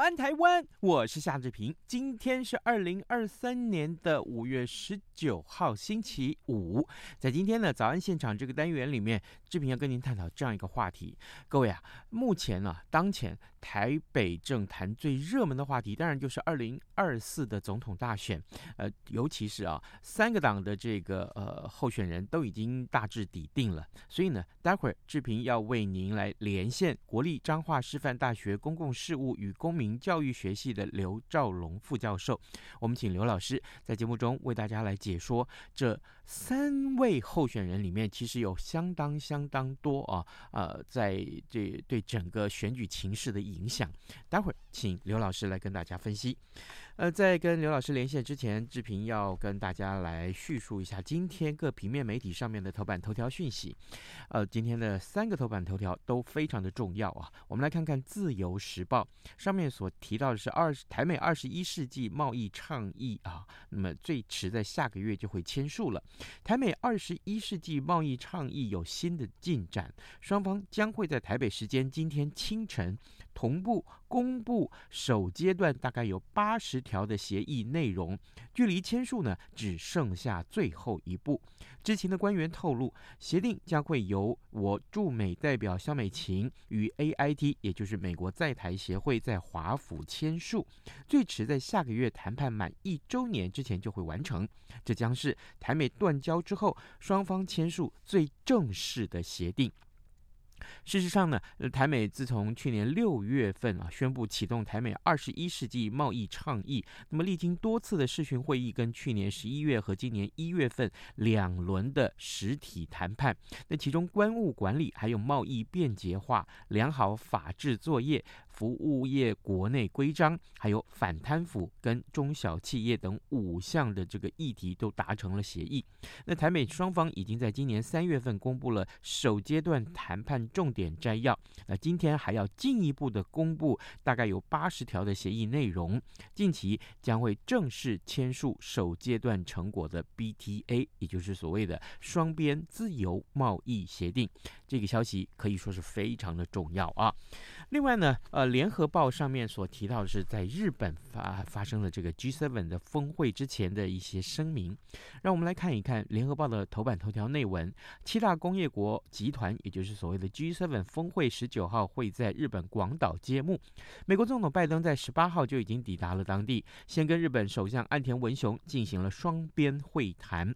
安，台湾！我是夏志平。今天是二零二三年的五月十九号，星期五。在今天呢，早安现场这个单元里面，志平要跟您探讨这样一个话题。各位啊，目前呢、啊，当前台北政坛最热门的话题，当然就是二零二四的总统大选。呃，尤其是啊，三个党的这个呃候选人都已经大致底定了。所以呢，待会儿志平要为您来连线国立彰化师范大学公共事务与公民教育学系的刘兆龙副教授，我们请刘老师在节目中为大家来解说这三位候选人里面，其实有相当相当多啊，呃，在这对整个选举情势的影响。待会儿请刘老师来跟大家分析。呃，在跟刘老师连线之前，志平要跟大家来叙述一下今天各平面媒体上面的头版头条讯息。呃，今天的三个头版头条都非常的重要啊。我们来看看《自由时报》上面所提到的是二台美二十一世纪贸易倡议啊，那么最迟在下个月就会签署了。台美二十一世纪贸易倡议有新的进展，双方将会在台北时间今天清晨同步公布首阶段大概有八十条的协议内容，距离签署呢只剩下最后一步。知情的官员透露，协定将会由我驻美代表肖美琴与 AIT，也就是美国在台协会在华府签署，最迟在下个月谈判满一周年之前就会完成。这将是台美断交之后双方签署最正式的协定。事实上呢，台美自从去年六月份啊宣布启动台美二十一世纪贸易倡议，那么历经多次的视讯会议，跟去年十一月和今年一月份两轮的实体谈判，那其中关务管理还有贸易便捷化、良好法制作业。服务业国内规章，还有反贪腐跟中小企业等五项的这个议题都达成了协议。那台美双方已经在今年三月份公布了首阶段谈判重点摘要。那今天还要进一步的公布，大概有八十条的协议内容。近期将会正式签署首阶段成果的 BTA，也就是所谓的双边自由贸易协定。这个消息可以说是非常的重要啊。另外呢，呃，联合报上面所提到的是，在日本发发生了这个 G7 的峰会之前的一些声明。让我们来看一看联合报的头版头条内文：七大工业国集团，也就是所谓的 G7 峰会，十九号会在日本广岛揭幕。美国总统拜登在十八号就已经抵达了当地，先跟日本首相岸田文雄进行了双边会谈。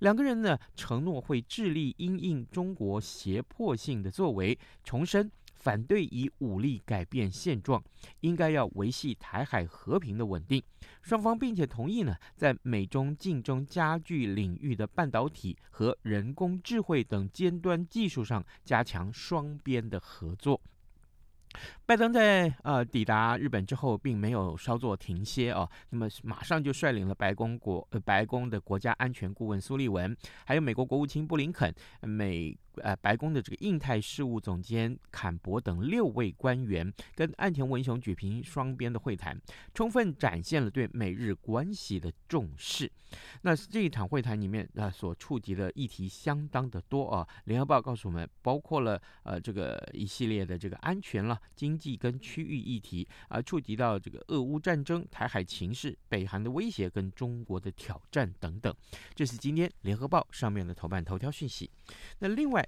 两个人呢，承诺会致力因应中国胁迫性的作为，重申。反对以武力改变现状，应该要维系台海和平的稳定。双方并且同意呢，在美中竞争加剧领域的半导体和人工智慧等尖端技术上加强双边的合作。拜登在呃抵达日本之后，并没有稍作停歇哦，那么马上就率领了白宫国呃白宫的国家安全顾问苏利文，还有美国国务卿布林肯、美。呃，白宫的这个印太事务总监坎伯等六位官员跟岸田文雄举行双边的会谈，充分展现了对美日关系的重视。那这一场会谈里面啊、呃，所触及的议题相当的多啊。联合报告诉我们，包括了呃这个一系列的这个安全了、经济跟区域议题啊、触及到这个俄乌战争、台海情势、北韩的威胁跟中国的挑战等等。这是今天联合报上面的头版头条讯息。那另外。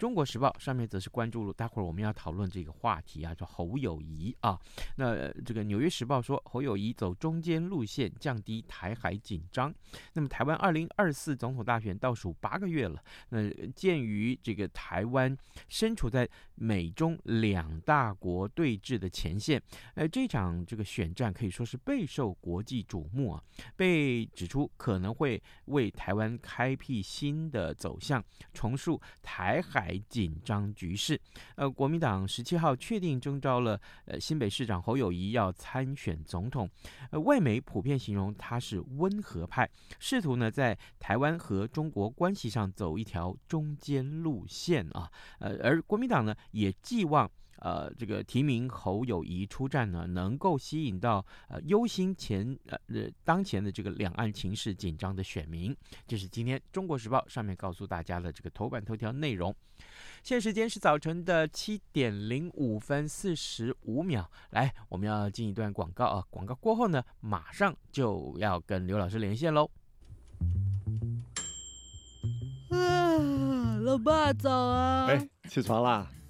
中国时报上面则是关注了，待会儿我们要讨论这个话题啊，叫侯友谊啊。那这个纽约时报说，侯友谊走中间路线，降低台海紧张。那么台湾二零二四总统大选倒数八个月了，那鉴于这个台湾身处在美中两大国对峙的前线，呃，这场这个选战可以说是备受国际瞩目啊，被指出可能会为台湾开辟新的走向，重塑台海紧张局势。呃，国民党十七号确定征召了呃新北市长侯友谊要参选总统，呃，外媒普遍形容他是温和派，试图呢在台湾和中国关系上走一条中间路线啊，呃，而国民党呢也寄望。呃，这个提名侯友谊出战呢，能够吸引到呃忧心前呃呃当前的这个两岸情势紧张的选民。这是今天《中国时报》上面告诉大家的这个头版头条内容。现在时间是早晨的七点零五分四十五秒。来，我们要进一段广告啊！广告过后呢，马上就要跟刘老师连线喽。啊，老爸早啊！哎，起床啦！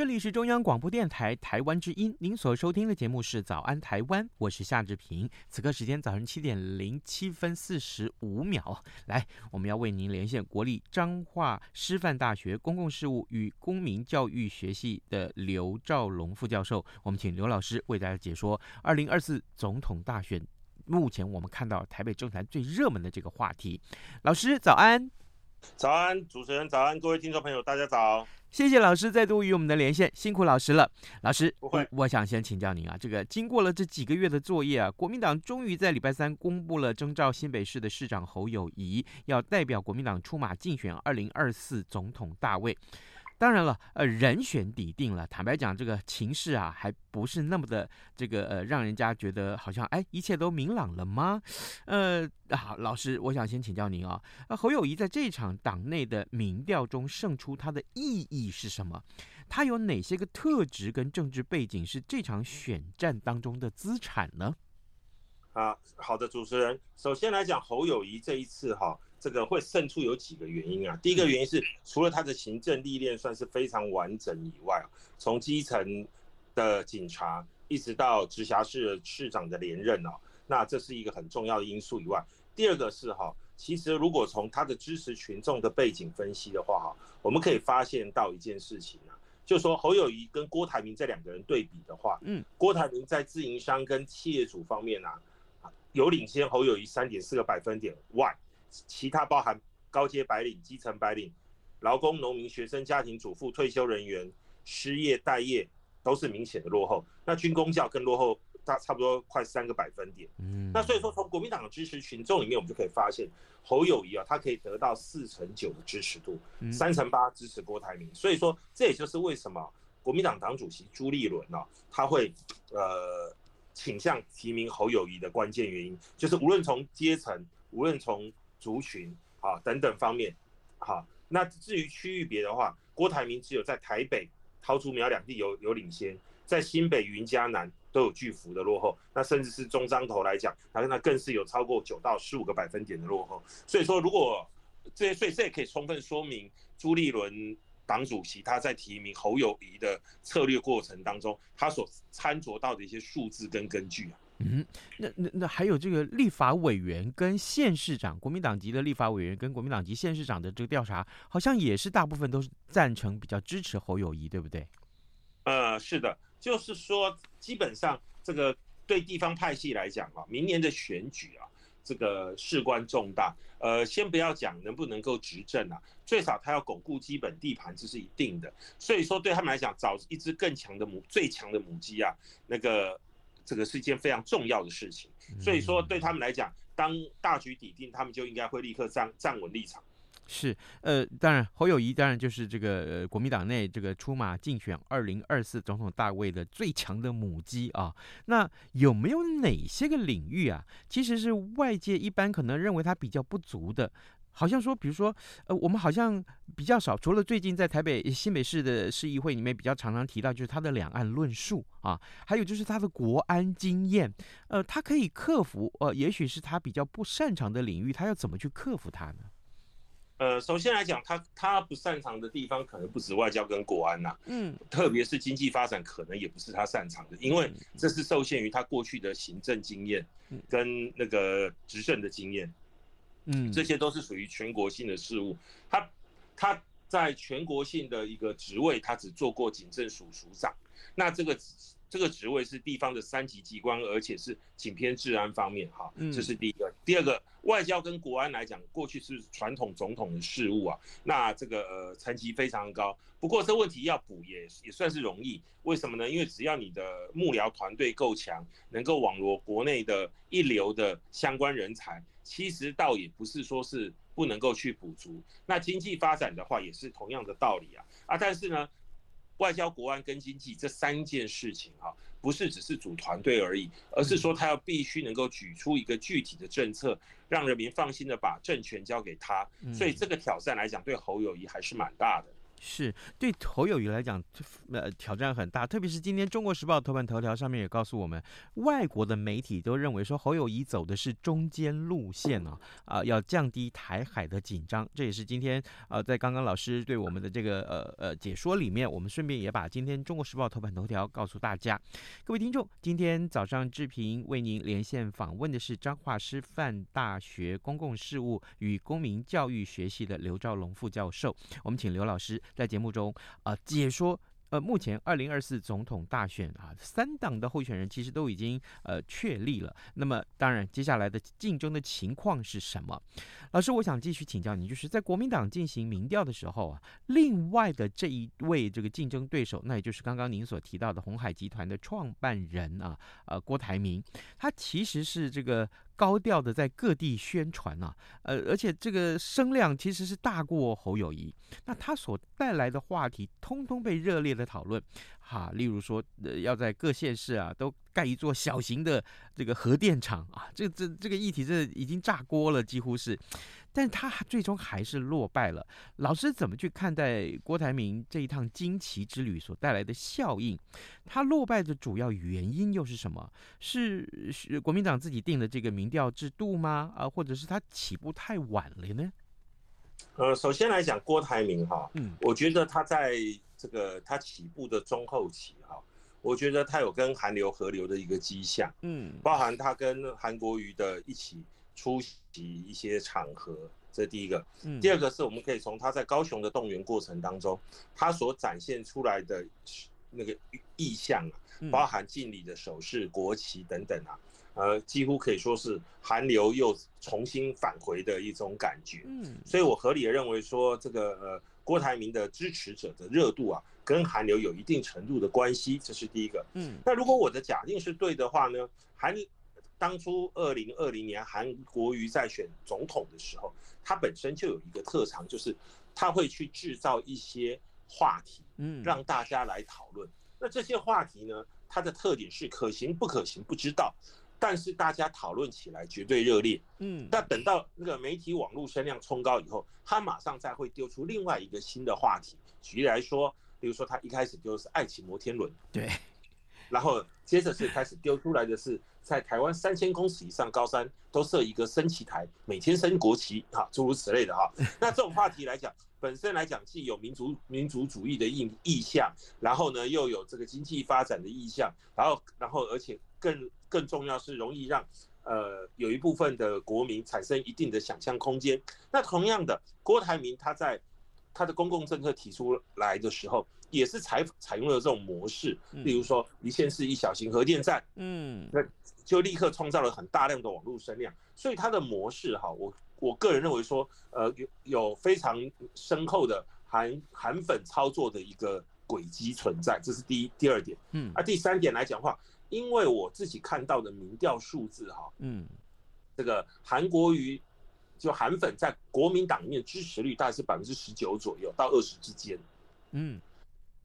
这里是中央广播电台台湾之音，您所收听的节目是《早安台湾》，我是夏志平。此刻时间早上七点零七分四十五秒，来，我们要为您连线国立彰化师范大学公共事务与公民教育学系的刘兆龙副教授，我们请刘老师为大家解说二零二四总统大选。目前我们看到台北政坛最热门的这个话题，老师早安。早安，主持人早安，各位听众朋友，大家早。谢谢老师再度与我们的连线，辛苦老师了。老师，不会，我想先请教您啊，这个经过了这几个月的作业啊，国民党终于在礼拜三公布了征召新北市的市长侯友谊，要代表国民党出马竞选二零二四总统大位。当然了，呃，人选底定了。坦白讲，这个情势啊，还不是那么的这个呃，让人家觉得好像哎，一切都明朗了吗？呃，好，老师，我想先请教您啊，呃，侯友谊在这场党内的民调中胜出，他的意义是什么？他有哪些个特质跟政治背景是这场选战当中的资产呢？啊，好的，主持人，首先来讲，侯友谊这一次哈。这个会胜出有几个原因啊？第一个原因是，除了他的行政历练算是非常完整以外，从基层的警察一直到直辖市市长的连任哦，那这是一个很重要的因素以外，第二个是哈，其实如果从他的支持群众的背景分析的话哈，我们可以发现到一件事情啊，就是说侯友谊跟郭台铭这两个人对比的话，嗯，郭台铭在自营商跟企业主方面啊，有领先侯友谊三点四个百分点外。其他包含高阶白领、基层白领、劳工、农民、学生、家庭主妇、退休人员、失业待业，都是明显的落后。那军公教更落后，大差不多快三个百分点。嗯，那所以说从国民党的支持群众里面，我们就可以发现侯友谊啊，他可以得到四成九的支持度，三成八支持郭台铭。所以说这也就是为什么国民党党主席朱立伦呢，他会呃。倾向提名侯友谊的关键原因，就是无论从阶层，无论从族群啊等等方面，好，那至于区域别的话，郭台铭只有在台北、桃竹苗两地有有领先，在新北、云嘉南都有巨幅的落后，那甚至是中彰投来讲，那那更是有超过九到十五个百分点的落后。所以说，如果这些，所以这也可以充分说明朱立伦党主席他在提名侯友宜的策略过程当中，他所参酌到的一些数字跟根据啊。嗯，那那那还有这个立法委员跟县市长，国民党籍的立法委员跟国民党籍县市长的这个调查，好像也是大部分都是赞成比较支持侯友谊，对不对？呃，是的，就是说基本上这个对地方派系来讲啊，明年的选举啊。这个事关重大，呃，先不要讲能不能够执政啊，最少他要巩固基本地盘，这是一定的。所以说，对他们来讲，找一只更强的母、最强的母鸡啊，那个这个是一件非常重要的事情。所以说，对他们来讲，当大局底定，他们就应该会立刻站站稳立场。是，呃，当然侯友宜当然就是这个呃国民党内这个出马竞选二零二四总统大位的最强的母鸡啊。那有没有哪些个领域啊，其实是外界一般可能认为他比较不足的？好像说，比如说，呃，我们好像比较少，除了最近在台北新北市的市议会里面比较常常提到，就是他的两岸论述啊，还有就是他的国安经验，呃，他可以克服，呃，也许是他比较不擅长的领域，他要怎么去克服它呢？呃，首先来讲，他他不擅长的地方可能不止外交跟国安呐、啊，嗯，特别是经济发展，可能也不是他擅长的，因为这是受限于他过去的行政经验，跟那个执政的经验，嗯，这些都是属于全国性的事务。他他在全国性的一个职位，他只做过警政署署长，那这个。这个职位是地方的三级机关，而且是仅偏治安方面，哈，这是第一个。第二个，外交跟国安来讲，过去是传统总统的事务啊，那这个呃层级非常高。不过这问题要补也也算是容易，为什么呢？因为只要你的幕僚团队够强，能够网罗国内的一流的相关人才，其实倒也不是说是不能够去补足。那经济发展的话，也是同样的道理啊啊，但是呢。外交、国安跟经济这三件事情哈，不是只是组团队而已，而是说他要必须能够举出一个具体的政策，让人民放心的把政权交给他。所以这个挑战来讲，对侯友谊还是蛮大的。是对侯友谊来讲，呃，挑战很大。特别是今天《中国时报》头版头条上面也告诉我们，外国的媒体都认为说侯友谊走的是中间路线啊，啊、要降低台海的紧张。这也是今天呃，在刚刚老师对我们的这个呃呃解说里面，我们顺便也把今天《中国时报》头版头条告诉大家。各位听众，今天早上志平为您连线访问的是彰化师范大学公共事务与公民教育学系的刘兆龙副教授。我们请刘老师。在节目中啊、解说呃，目前二零二四总统大选啊，三党的候选人其实都已经呃确立了。那么，当然接下来的竞争的情况是什么？老师，我想继续请教您，就是在国民党进行民调的时候啊，另外的这一位这个竞争对手，那也就是刚刚您所提到的鸿海集团的创办人啊，呃，郭台铭，他其实是这个。高调的在各地宣传啊，呃，而且这个声量其实是大过侯友谊，那他所带来的话题，通通被热烈的讨论，哈，例如说，呃，要在各县市啊都盖一座小型的这个核电厂啊，这这这个议题这已经炸锅了，几乎是。但是他最终还是落败了。老师怎么去看待郭台铭这一趟惊奇之旅所带来的效应？他落败的主要原因又是什么？是是国民党自己定的这个民调制度吗？啊，或者是他起步太晚了呢？呃，首先来讲，郭台铭哈，嗯，我觉得他在这个他起步的中后期哈，我觉得他有跟韩流合流的一个迹象，嗯，包含他跟韩国瑜的一起。出席一些场合，这是第一个。第二个是我们可以从他在高雄的动员过程当中，他所展现出来的那个意象啊，包含敬礼的手势、国旗等等啊，呃，几乎可以说是韩流又重新返回的一种感觉。嗯，所以我合理的认为说，这个呃郭台铭的支持者的热度啊，跟韩流有一定程度的关系，这是第一个。嗯，那如果我的假定是对的话呢，韩。当初二零二零年韩国瑜在选总统的时候，他本身就有一个特长，就是他会去制造一些话题，嗯，让大家来讨论。那这些话题呢，它的特点是可行不可行不知道，但是大家讨论起来绝对热烈。嗯，那等到那个媒体网络声量冲高以后，他马上再会丢出另外一个新的话题。举例来说，比如说他一开始就是爱情摩天轮，对，然后接着是开始丢出来的是在台湾三千公尺以上高山都设一个升旗台，每天升国旗，哈，诸如此类的哈。那这种话题来讲。本身来讲，既有民族民族主义的意意向，然后呢，又有这个经济发展的意向，然后，然后，而且更更重要是容易让呃有一部分的国民产生一定的想象空间。那同样的，郭台铭他在他的公共政策提出来的时候，也是采采用了这种模式，例如说一线是一小型核电站，嗯，那就立刻创造了很大量的网络声量，所以它的模式哈，我。我个人认为说，呃，有有非常深厚的韩韩粉操作的一个轨迹存在，这是第一、第二点。嗯，啊，第三点来讲的话，因为我自己看到的民调数字哈，嗯，这个韩国瑜就韩粉在国民党里面支持率大概是百分之十九左右到二十之间，嗯，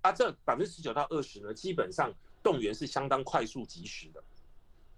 啊，这百分之十九到二十呢，基本上动员是相当快速及时的。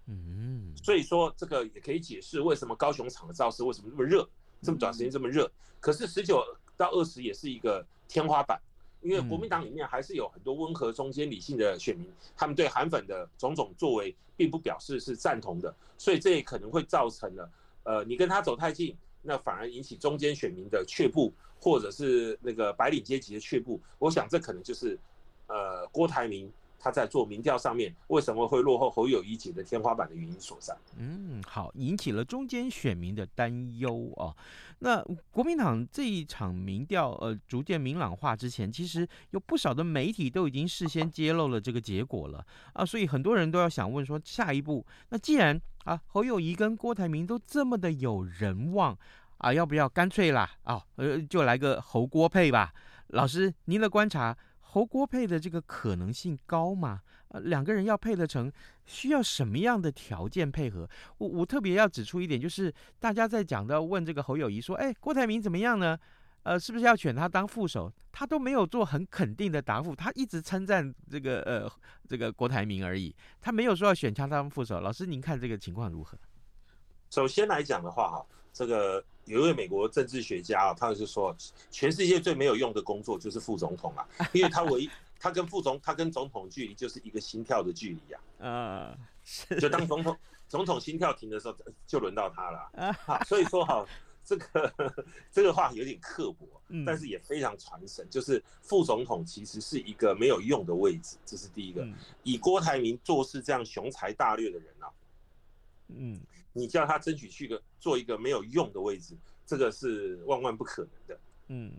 嗯，所以说这个也可以解释为什么高雄场的造势为什么这么热，这么短时间这么热。可是十九到二十也是一个天花板，因为国民党里面还是有很多温和、中间、理性的选民，他们对韩粉的种种作为并不表示是赞同的，所以这也可能会造成了，呃，你跟他走太近，那反而引起中间选民的却步，或者是那个白领阶级的却步。我想这可能就是，呃，郭台铭。他在做民调上面为什么会落后侯友宜解的天花板的原因所在？嗯，好，引起了中间选民的担忧哦。那国民党这一场民调呃逐渐明朗化之前，其实有不少的媒体都已经事先揭露了这个结果了啊，所以很多人都要想问说，下一步那既然啊侯友宜跟郭台铭都这么的有人望啊，要不要干脆啦啊呃就来个侯郭配吧？老师，您的观察。侯郭配的这个可能性高吗？呃，两个人要配得成，需要什么样的条件配合？我我特别要指出一点，就是大家在讲到问这个侯友谊说，哎，郭台铭怎么样呢？呃，是不是要选他当副手？他都没有做很肯定的答复，他一直称赞这个呃这个郭台铭而已，他没有说要选他当副手。老师，您看这个情况如何？首先来讲的话，哈，这个。有一位美国政治学家啊，他就说，全世界最没有用的工作就是副总统啊，因为他唯一，他跟副总，他跟总统距离就是一个心跳的距离呀。嗯，就当总统总统心跳停的时候，就轮到他了。啊，所以说哈，这个这个话有点刻薄，但是也非常传神，就是副总统其实是一个没有用的位置，这是第一个。以郭台铭做事这样雄才大略的人啊，嗯。你叫他争取去个做一个没有用的位置，这个是万万不可能的。嗯，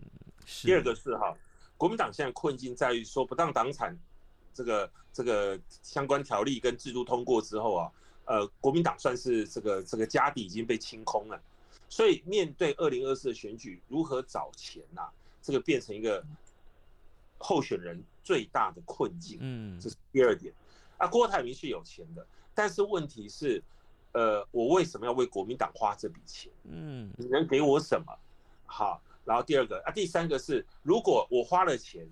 第二个是哈，国民党现在困境在于说不当党产这个这个相关条例跟制度通过之后啊，呃，国民党算是这个这个家底已经被清空了，所以面对二零二四的选举，如何找钱呐、啊？这个变成一个候选人最大的困境。嗯，这是第二点。啊，郭台铭是有钱的，但是问题是。呃，我为什么要为国民党花这笔钱？嗯，你能给我什么？好，然后第二个啊，第三个是，如果我花了钱，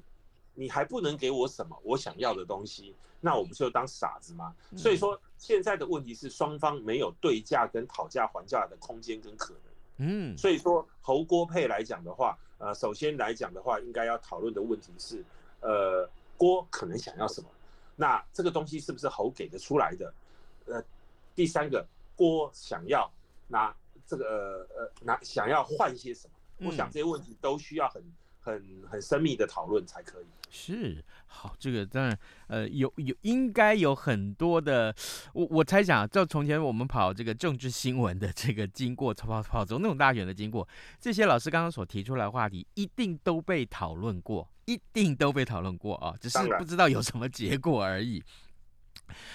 你还不能给我什么我想要的东西，那我不就当傻子吗？所以说，现在的问题是双方没有对价跟讨价还价的空间跟可能。嗯，所以说侯郭配来讲的话，呃，首先来讲的话，应该要讨论的问题是，呃，郭可能想要什么？那这个东西是不是侯给得出来的？呃。第三个，郭想要拿这个呃拿想要换些什么？我想这些问题都需要很很很深密的讨论才可以。是，好，这个当然呃有有应该有很多的，我我猜想，就从前我们跑这个政治新闻的这个经过，跑跑跑总统大选的经过，这些老师刚刚所提出来的话题，一定都被讨论过，一定都被讨论过啊，只是不知道有什么结果而已。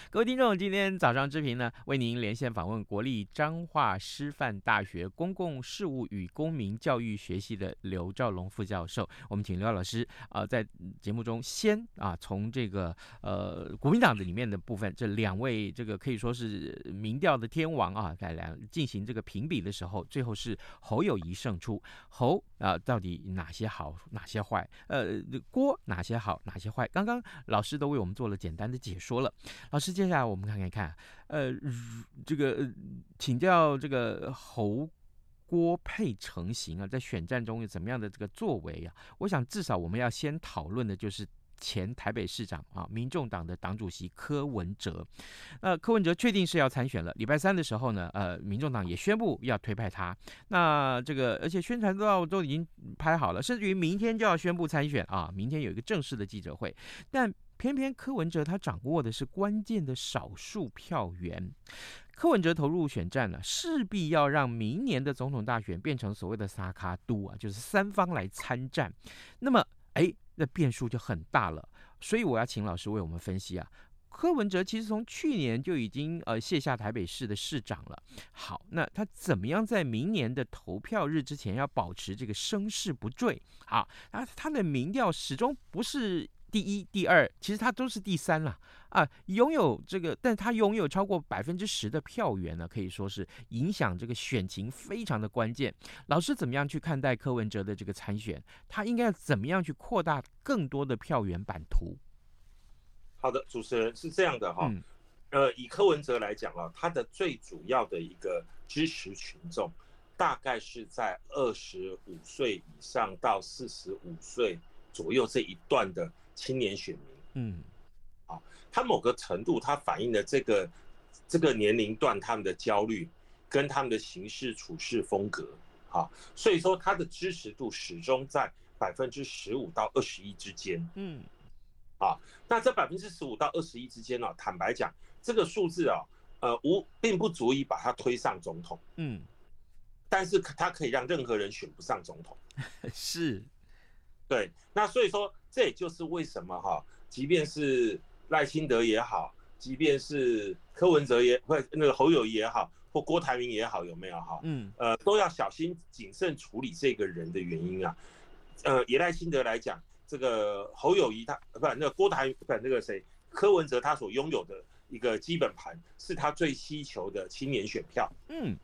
各位听众，今天早上之平呢，为您连线访问国立彰化师范大学公共事务与公民教育学系的刘兆龙副教授。我们请刘老师啊、在节目中先啊，从这个呃国民党的里面的部分，这两位这个可以说是民调的天王啊，在来进行这个评比的时候，最后是侯友谊胜出。侯啊，到底哪些好，哪些坏？呃，郭哪些好，哪些坏？刚刚老师都为我们做了简单的解说了。老师，接下来我们看看看，呃，这个请教这个侯郭配成型啊，在选战中有怎么样的这个作为啊？我想至少我们要先讨论的就是前台北市长啊，民众党的党主席柯文哲。那柯文哲确定是要参选了，礼拜三的时候呢，呃，民众党也宣布要推派他。那这个而且宣传照都已经拍好了，甚至于明天就要宣布参选啊，明天有一个正式的记者会，但。偏偏柯文哲他掌握的是关键的少数票源，柯文哲投入选战了，势必要让明年的总统大选变成所谓的三卡都啊，就是三方来参战。那么，哎，那变数就很大了。所以我要请老师为我们分析啊，柯文哲其实从去年就已经呃卸下台北市的市长了。好，那他怎么样在明年的投票日之前要保持这个声势不坠？好，他他的民调始终不是。第一、第二，其实他都是第三了啊！拥有这个，但他拥有超过百分之十的票源呢，可以说是影响这个选情非常的关键。老师怎么样去看待柯文哲的这个参选？他应该要怎么样去扩大更多的票源版图？好的，主持人是这样的哈，嗯、呃，以柯文哲来讲啊，他的最主要的一个支持群众，大概是在二十五岁以上到四十五岁左右这一段的。青年选民，嗯，啊，他某个程度，他反映了这个这个年龄段他们的焦虑，跟他们的行事处事风格，啊，所以说他的支持度始终在百分之十五到二十一之间，嗯，啊，那这百分之十五到二十一之间呢，坦白讲，这个数字啊，呃，无并不足以把他推上总统，嗯，但是他可以让任何人选不上总统，是，对，那所以说。这也就是为什么哈，即便是赖清德也好，即便是柯文哲也或那个侯友宜也好，或郭台铭也好，有没有哈？嗯，呃，都要小心谨慎处理这个人的原因啊。呃，以赖清德来讲，这个侯友谊他不那个郭台不那个谁柯文哲他所拥有的一个基本盘是他最希求的青年选票。嗯，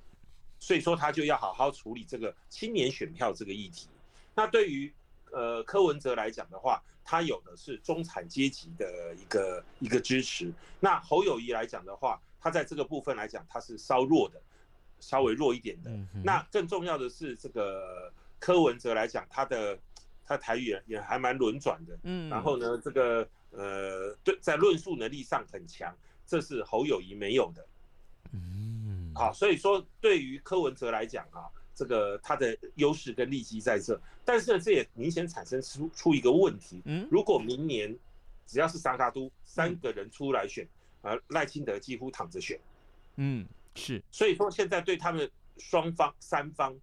所以说他就要好好处理这个青年选票这个议题。那对于呃，柯文哲来讲的话，他有的是中产阶级的一个一个支持。那侯友谊来讲的话，他在这个部分来讲，他是稍弱的，稍微弱一点的。那更重要的是，这个柯文哲来讲，他的他台语也也还蛮轮转的。嗯。然后呢，这个呃，对，在论述能力上很强，这是侯友谊没有的。嗯。好，所以说对于柯文哲来讲啊。这个他的优势跟利基在这，但是呢，这也明显产生出出一个问题。嗯，如果明年只要是三脚督三个人出来选，而赖清德几乎躺着选。嗯，是。所以说现在对他们双方三方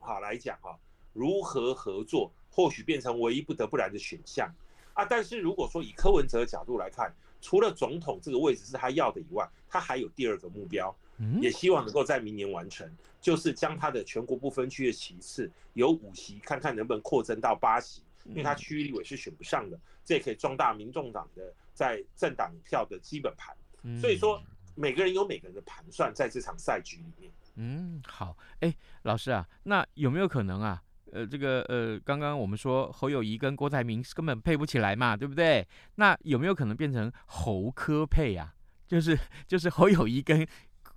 好来讲哈，如何合作或许变成唯一不得不然的选项啊。但是如果说以柯文哲的角度来看，除了总统这个位置是他要的以外，他还有第二个目标。也希望能够在明年完成，就是将他的全国不分区的席次由五席，看看能不能扩增到八席，因为他区域立委是选不上的，这也可以壮大民众党的在政党票的基本盘。所以说，每个人有每个人的盘算，在这场赛局里面。嗯，好，哎，老师啊，那有没有可能啊？呃，这个呃，刚刚我们说侯友谊跟郭台铭根本配不起来嘛，对不对？那有没有可能变成侯科配啊？就是 就是侯友谊跟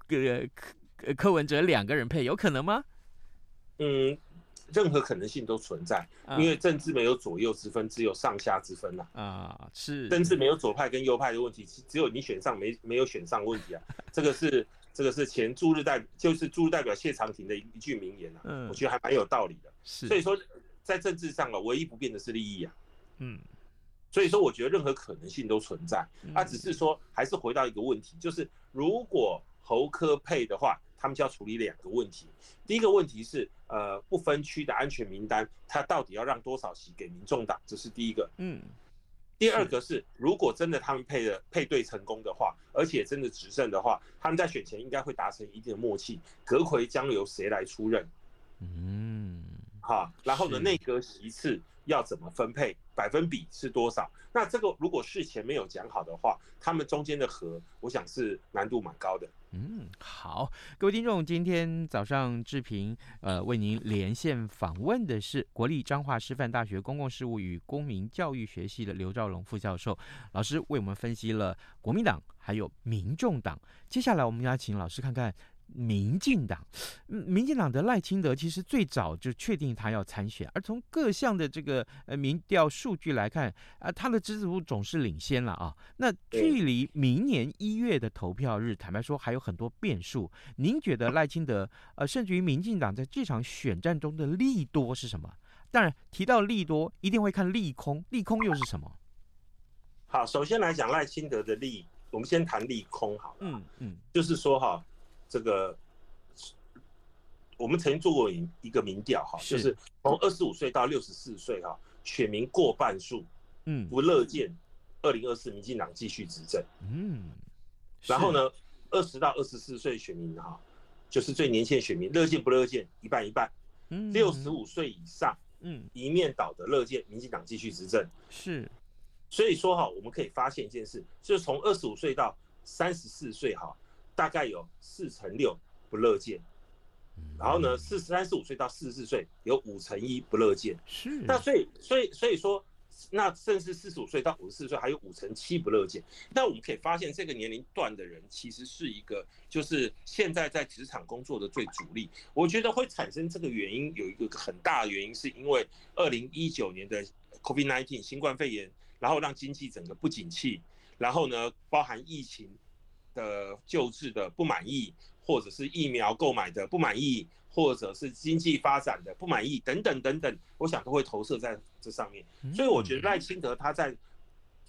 个柯柯文哲两个人配有可能吗？嗯，任何可能性都存在，因为政治没有左右之分，只有上下之分呐。啊，是政治没有左派跟右派的问题，只有你选上没没有选上问题啊。这个是这个是前驻日代就是驻日代表谢长廷的一一句名言啊，嗯，我觉得还蛮有道理的。是，所以说在政治上啊，唯一不变的是利益啊。嗯，所以说我觉得任何可能性都存在，啊，只是说还是回到一个问题，就是如果。侯科配的话，他们就要处理两个问题。第一个问题是，呃，不分区的安全名单，他到底要让多少席给民众党？这是第一个。嗯。第二个是，如果真的他们配的配对成功的话，而且真的执政的话，他们在选前应该会达成一定的默契，阁魁将由谁来出任？嗯，好，然后呢，内阁席次要怎么分配，百分比是多少？那这个如果事前没有讲好的话，他们中间的和，我想是难度蛮高的。嗯，好，各位听众，今天早上志平呃为您连线访问的是国立彰化师范大学公共事务与公民教育学系的刘兆龙副教授，老师为我们分析了国民党还有民众党。接下来我们要请老师看看。民进党，民进党的赖清德其实最早就确定他要参选，而从各项的这个呃民调数据来看，啊，他的支持度总是领先了啊。那距离明年一月的投票日，坦白说还有很多变数。您觉得赖清德，呃，甚至于民进党在这场选战中的利多是什么？当然提到利多，一定会看利空，利空又是什么？好，首先来讲赖清德的利，我们先谈利空好了，嗯嗯，就是说哈。这个我们曾经做过一个民调哈，就是从二十五岁到六十四岁哈，选民过半数嗯。不乐见二零二四民进党继续执政。嗯，然后呢二十到二十四岁选民哈，就是最年轻的选民乐见不乐见一半一半，六十五岁以上嗯。一面倒的乐见民进党继续执政。是，所以说哈我们可以发现一件事，就是从二十五岁到三十四岁哈。大概有四成六不乐见，然后呢，四十三十五岁到四十四岁有五成一不乐见，是。那所以所以所以说，那甚至四十五岁到五十四岁还有五成七不乐见。那我们可以发现，这个年龄段的人其实是一个，就是现在在职场工作的最主力。我觉得会产生这个原因，有一个很大的原因，是因为二零一九年的 COVID-19 新冠肺炎，然后让经济整个不景气，然后呢，包含疫情。的救治的不满意，或者是疫苗购买的不满意，或者是经济发展的不满意，等等等等，我想都会投射在这上面。所以我觉得赖清德他在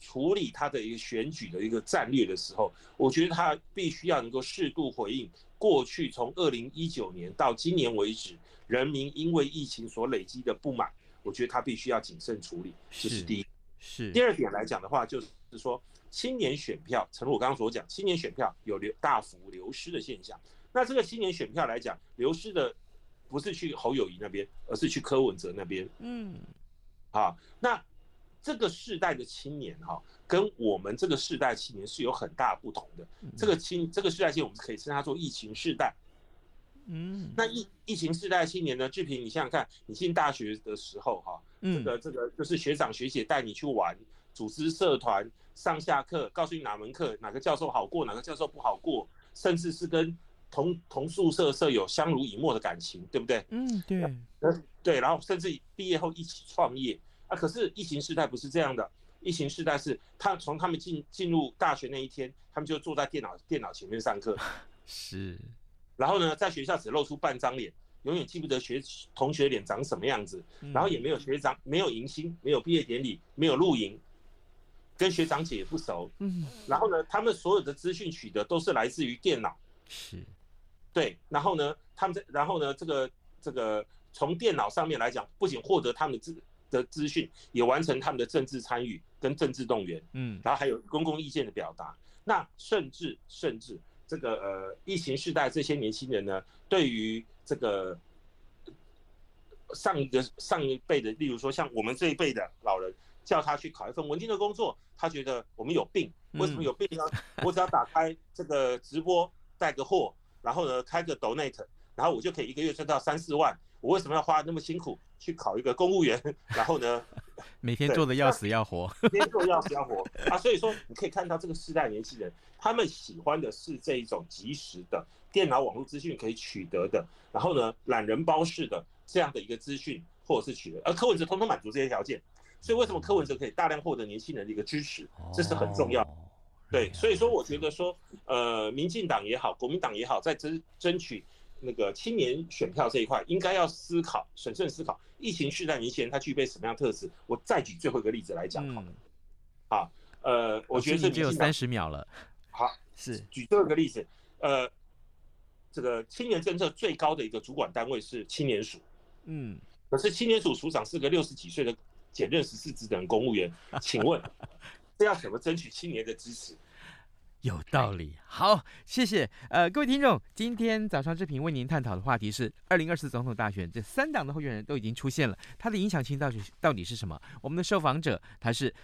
处理他的一个选举的一个战略的时候，我觉得他必须要能够适度回应过去从二零一九年到今年为止，人民因为疫情所累积的不满，我觉得他必须要谨慎处理，这是第一。是。第二点来讲的话，就是说。青年选票，诚如我刚刚所讲，青年选票有流大幅流失的现象。那这个青年选票来讲，流失的不是去侯友谊那边，而是去柯文哲那边。嗯，好，那这个世代的青年哈，跟我们这个世代青年是有很大不同的。这个青这个世代青年，我们可以称它做疫情世代。嗯，那疫疫情世代青年呢？志平，你想想看，你进大学的时候哈，这个这个就是学长学姐带你去玩，组织社团。上下课告诉你哪门课哪个教授好过，哪个教授不好过，甚至是跟同同宿舍舍友相濡以沫的感情，对不对？嗯，对。对，然后甚至毕业后一起创业啊。可是疫情时代不是这样的，疫情时代是他从他们进进入大学那一天，他们就坐在电脑电脑前面上课，是。然后呢，在学校只露出半张脸，永远记不得学同学脸长什么样子，然后也没有学长，没有迎新，没有毕业典礼，没有露营。跟学长姐也不熟，嗯，然后呢，他们所有的资讯取得都是来自于电脑，是，对，然后呢，他们在，然后呢，这个这个从电脑上面来讲，不仅获得他们的资的资讯，也完成他们的政治参与跟政治动员，嗯，然后还有公共意见的表达，那甚至甚至这个呃疫情时代这些年轻人呢，对于这个上一个上一辈的，例如说像我们这一辈的老人。叫他去考一份稳定的工作，他觉得我们有病，为什么有病呢？我只要打开这个直播带个货，然后呢开个 donate，然后我就可以一个月赚到三四万。我为什么要花那么辛苦去考一个公务员？然后呢，每天做的要死要活，每天做的要死要活啊！所以说你可以看到这个世代年轻人，他们喜欢的是这一种及时的电脑网络资讯可以取得的，然后呢懒人包式的这样的一个资讯或者是取得，而柯文哲通通满足这些条件。所以为什么柯文哲可以大量获得年轻人的一个支持？这是很重要。对，所以说我觉得说，呃，民进党也好，国民党也好，在争争取那个青年选票这一块，应该要思考，审慎思考，疫情时代年轻人他具备什么样特质？我再举最后一个例子来讲好了。好，呃，我觉得这只有三十秒了。好，是举最后一个例子，呃，这个青年政策最高的一个主管单位是青年署。嗯，可是青年署署长是个六十几岁的。兼任十四职等公务员，请问这要怎么争取青年的支持？有道理，好，谢谢。呃，各位听众，今天早上这频为您探讨的话题是二零二四总统大选，这三党的候选人都已经出现了，它的影响性到底到底是什么？我们的受访者他是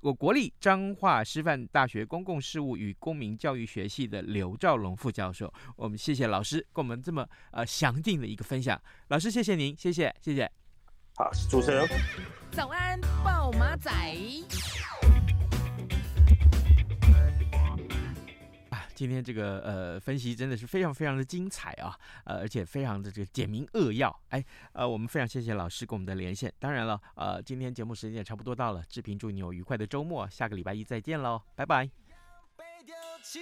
我国立彰化师范大学公共事务与公民教育学系的刘兆龙副教授。我们谢谢老师跟我们这么呃详尽的一个分享，老师谢谢您，谢谢谢谢。好，主持人，早安，暴马仔。今天这个呃分析真的是非常非常的精彩啊，呃而且非常的这个简明扼要，哎呃我们非常谢谢老师跟我们的连线。当然了，呃今天节目时间也差不多到了，志平祝你有愉快的周末，下个礼拜一再见喽，拜拜。被丢弃